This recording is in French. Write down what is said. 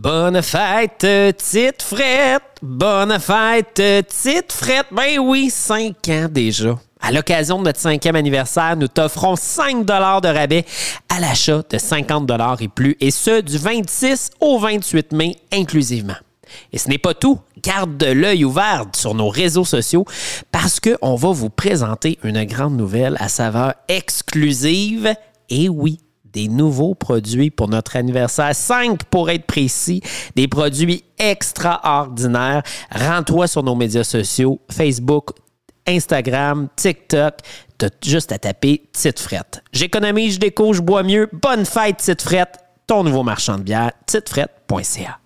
Bonne fête, petite frette. Bonne fête, petite frette. Ben oui, cinq ans déjà. À l'occasion de notre cinquième anniversaire, nous t'offrons 5 de rabais à l'achat de 50 et plus, et ce, du 26 au 28 mai inclusivement. Et ce n'est pas tout. Garde l'œil ouvert sur nos réseaux sociaux parce qu'on va vous présenter une grande nouvelle à saveur exclusive. Et oui, des nouveaux produits pour notre anniversaire. Cinq pour être précis. Des produits extraordinaires. Rends-toi sur nos médias sociaux, Facebook, Instagram, TikTok. T'as juste à taper Tite Frette. J'économise, je déco, je bois mieux. Bonne fête, Tite Frette. Ton nouveau marchand de bière, titefrette.ca.